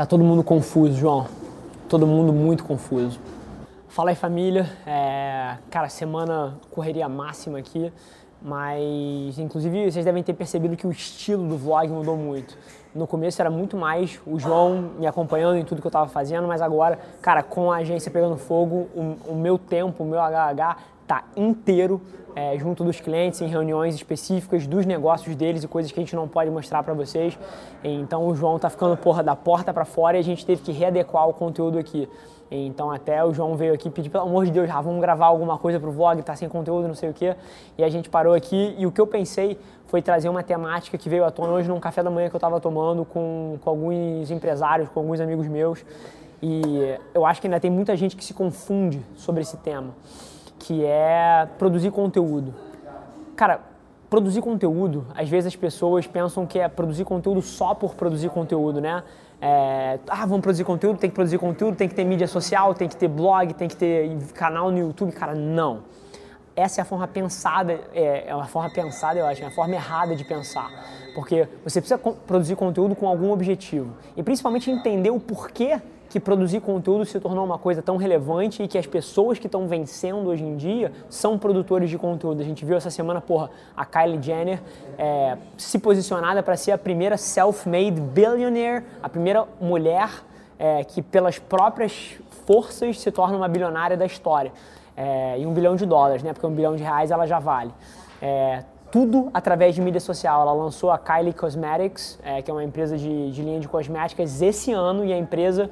Tá todo mundo confuso, João. Todo mundo muito confuso. Fala aí, família. É, cara, semana correria máxima aqui, mas inclusive vocês devem ter percebido que o estilo do vlog mudou muito. No começo era muito mais o João me acompanhando em tudo que eu estava fazendo, mas agora, cara, com a agência pegando fogo, o, o meu tempo, o meu HH tá inteiro é, junto dos clientes em reuniões específicas dos negócios deles e coisas que a gente não pode mostrar para vocês. Então o João tá ficando porra da porta para fora e a gente teve que readequar o conteúdo aqui. Então até o João veio aqui pedir, pelo amor de Deus, já vamos gravar alguma coisa pro vlog, tá sem conteúdo, não sei o quê. E a gente parou aqui e o que eu pensei foi trazer uma temática que veio à tona hoje num café da manhã que eu estava tomando com, com alguns empresários, com alguns amigos meus. E eu acho que ainda tem muita gente que se confunde sobre esse tema que é produzir conteúdo. Cara, produzir conteúdo, às vezes as pessoas pensam que é produzir conteúdo só por produzir conteúdo, né? É, ah, vamos produzir conteúdo, tem que produzir conteúdo, tem que ter mídia social, tem que ter blog, tem que ter canal no YouTube. Cara, não. Essa é a forma pensada, é, é uma forma pensada, eu acho, é a forma errada de pensar. Porque você precisa produzir conteúdo com algum objetivo. E principalmente entender o porquê que produzir conteúdo se tornou uma coisa tão relevante e que as pessoas que estão vencendo hoje em dia são produtores de conteúdo. A gente viu essa semana, porra, a Kylie Jenner é, se posicionada para ser a primeira self-made billionaire, a primeira mulher é, que pelas próprias forças se torna uma bilionária da história. É, e um bilhão de dólares, né? Porque um bilhão de reais ela já vale. É, tudo através de mídia social. Ela lançou a Kylie Cosmetics, é, que é uma empresa de, de linha de cosméticas, esse ano e a empresa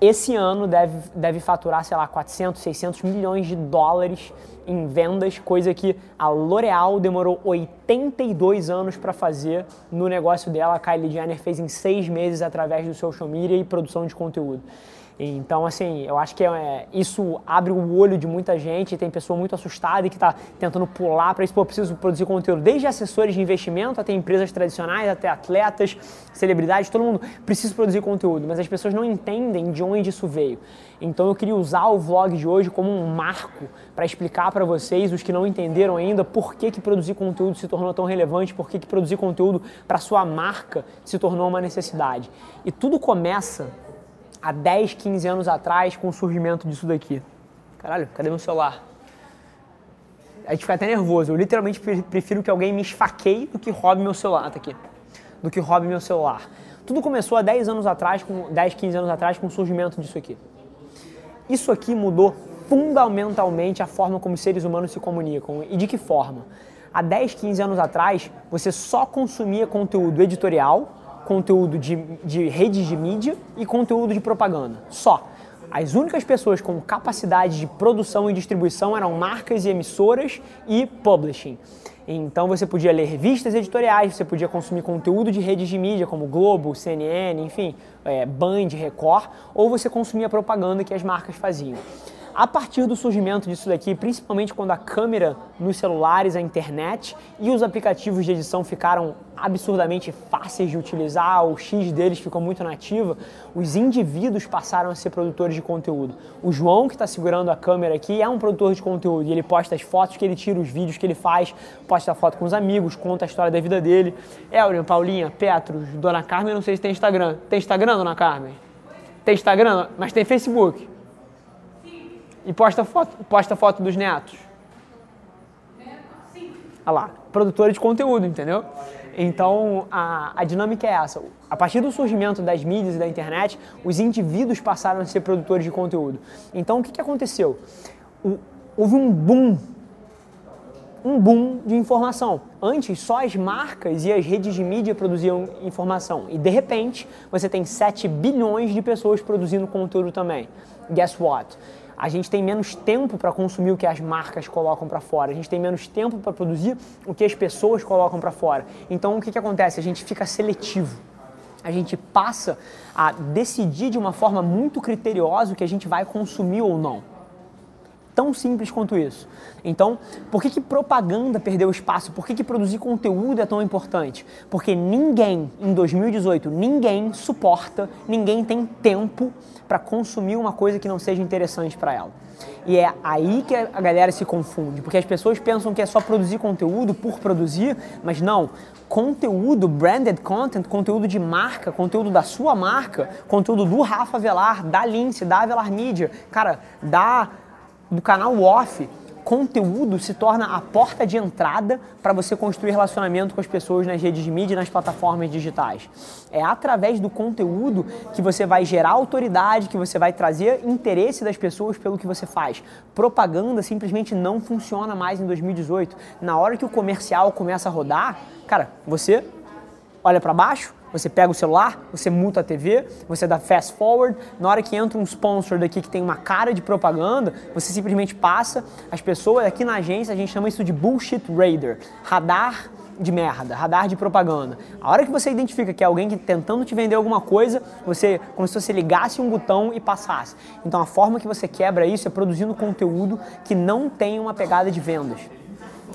esse ano deve, deve faturar, sei lá, 400, 600 milhões de dólares em vendas, coisa que a L'Oréal demorou 82 anos para fazer no negócio dela. A Kylie Jenner fez em seis meses através do social media e produção de conteúdo. Então, assim, eu acho que é, isso abre o olho de muita gente. Tem pessoa muito assustada e que está tentando pular para isso. Pô, preciso produzir conteúdo. Desde assessores de investimento até empresas tradicionais, até atletas, celebridades, todo mundo precisa produzir conteúdo. Mas as pessoas não entendem de onde isso veio. Então, eu queria usar o vlog de hoje como um marco para explicar para vocês, os que não entenderam ainda, por que, que produzir conteúdo se tornou tão relevante, por que, que produzir conteúdo para sua marca se tornou uma necessidade. E tudo começa há 10, 15 anos atrás com o surgimento disso daqui. Caralho, cadê meu celular? A gente fica até nervoso. Eu literalmente prefiro que alguém me esfaqueie do que roube meu celular. Tá aqui. Do que roube meu celular. Tudo começou há 10 anos atrás, com 10, 15 anos atrás, com o surgimento disso aqui. Isso aqui mudou fundamentalmente a forma como os seres humanos se comunicam. E de que forma? Há 10, 15 anos atrás, você só consumia conteúdo editorial conteúdo de, de redes de mídia e conteúdo de propaganda. Só. As únicas pessoas com capacidade de produção e distribuição eram marcas e emissoras e publishing. Então você podia ler revistas editoriais, você podia consumir conteúdo de redes de mídia como Globo, CNN, enfim, é, Band, Record, ou você consumia propaganda que as marcas faziam. A partir do surgimento disso daqui, principalmente quando a câmera nos celulares, a internet e os aplicativos de edição ficaram absurdamente fáceis de utilizar, o X deles ficou muito nativa, os indivíduos passaram a ser produtores de conteúdo. O João, que está segurando a câmera aqui, é um produtor de conteúdo e ele posta as fotos que ele tira, os vídeos que ele faz, posta foto com os amigos, conta a história da vida dele. Elrian, Paulinha, Petros, Dona Carmen, não sei se tem Instagram. Tem Instagram, Dona Carmen? Tem Instagram, mas tem Facebook. E posta foto, posta foto dos netos. Olha lá, produtora de conteúdo, entendeu? Então, a, a dinâmica é essa. A partir do surgimento das mídias e da internet, os indivíduos passaram a ser produtores de conteúdo. Então, o que, que aconteceu? O, houve um boom, um boom de informação. Antes, só as marcas e as redes de mídia produziam informação. E, de repente, você tem 7 bilhões de pessoas produzindo conteúdo também. Guess what? A gente tem menos tempo para consumir o que as marcas colocam para fora, a gente tem menos tempo para produzir o que as pessoas colocam para fora. Então o que, que acontece? A gente fica seletivo. A gente passa a decidir de uma forma muito criteriosa o que a gente vai consumir ou não. Tão simples quanto isso. Então, por que, que propaganda perdeu espaço? Por que, que produzir conteúdo é tão importante? Porque ninguém, em 2018, ninguém suporta, ninguém tem tempo para consumir uma coisa que não seja interessante para ela. E é aí que a galera se confunde, porque as pessoas pensam que é só produzir conteúdo por produzir, mas não. Conteúdo, branded content, conteúdo de marca, conteúdo da sua marca, conteúdo do Rafa Velar, da Lince, da Velar Media, cara, da do canal Off, conteúdo se torna a porta de entrada para você construir relacionamento com as pessoas nas redes de mídia e nas plataformas digitais. É através do conteúdo que você vai gerar autoridade, que você vai trazer interesse das pessoas pelo que você faz. Propaganda simplesmente não funciona mais em 2018. Na hora que o comercial começa a rodar, cara, você olha para baixo, você pega o celular, você muta a TV, você dá fast forward. Na hora que entra um sponsor daqui que tem uma cara de propaganda, você simplesmente passa. As pessoas aqui na agência, a gente chama isso de bullshit radar radar de merda, radar de propaganda. A hora que você identifica que é alguém que tentando te vender alguma coisa, você como se você ligasse um botão e passasse. Então a forma que você quebra isso é produzindo conteúdo que não tem uma pegada de vendas.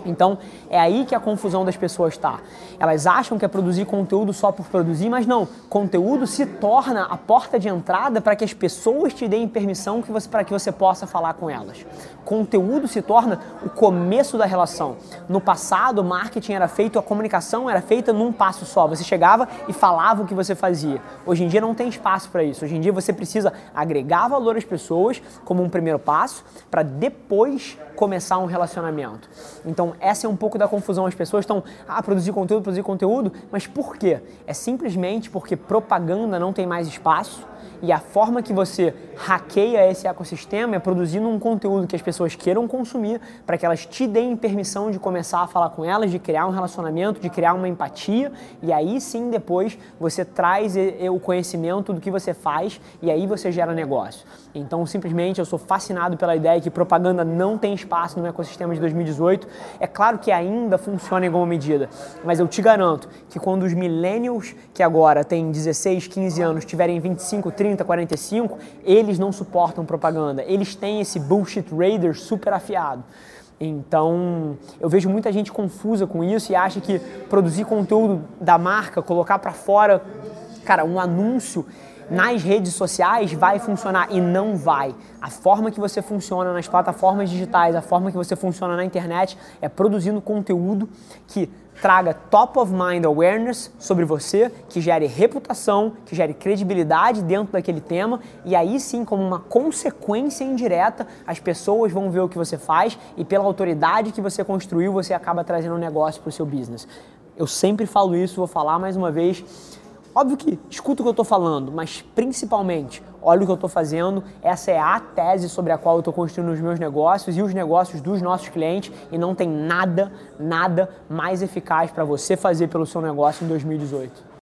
Então é aí que a confusão das pessoas está. Elas acham que é produzir conteúdo só por produzir, mas não. Conteúdo se torna a porta de entrada para que as pessoas te deem permissão para que você possa falar com elas. Conteúdo se torna o começo da relação. No passado, o marketing era feito, a comunicação era feita num passo só. Você chegava e falava o que você fazia. Hoje em dia não tem espaço para isso. Hoje em dia você precisa agregar valor às pessoas como um primeiro passo para depois começar um relacionamento. Então, essa é um pouco da confusão. As pessoas estão, ah, produzir conteúdo, produzir conteúdo, mas por quê? É simplesmente porque propaganda não tem mais espaço e a forma que você hackeia esse ecossistema é produzindo um conteúdo que as pessoas queiram consumir para que elas te deem permissão de começar a falar com elas, de criar um relacionamento, de criar uma empatia e aí sim depois você traz o conhecimento do que você faz e aí você gera negócio. Então simplesmente eu sou fascinado pela ideia que propaganda não tem espaço no ecossistema de 2018. É claro que ainda funciona em alguma medida, mas eu te garanto que quando os millennials que agora têm 16, 15 anos tiverem 25, 30 30, 45, eles não suportam propaganda. Eles têm esse bullshit radar super afiado. Então, eu vejo muita gente confusa com isso e acha que produzir conteúdo da marca, colocar para fora, cara, um anúncio nas redes sociais vai funcionar e não vai. A forma que você funciona nas plataformas digitais, a forma que você funciona na internet é produzindo conteúdo que traga top of mind awareness sobre você, que gere reputação, que gere credibilidade dentro daquele tema, e aí sim, como uma consequência indireta, as pessoas vão ver o que você faz e pela autoridade que você construiu, você acaba trazendo um negócio para o seu business. Eu sempre falo isso, vou falar mais uma vez. Óbvio que escuta o que eu estou falando, mas principalmente olha o que eu estou fazendo. Essa é a tese sobre a qual eu estou construindo os meus negócios e os negócios dos nossos clientes. E não tem nada, nada mais eficaz para você fazer pelo seu negócio em 2018.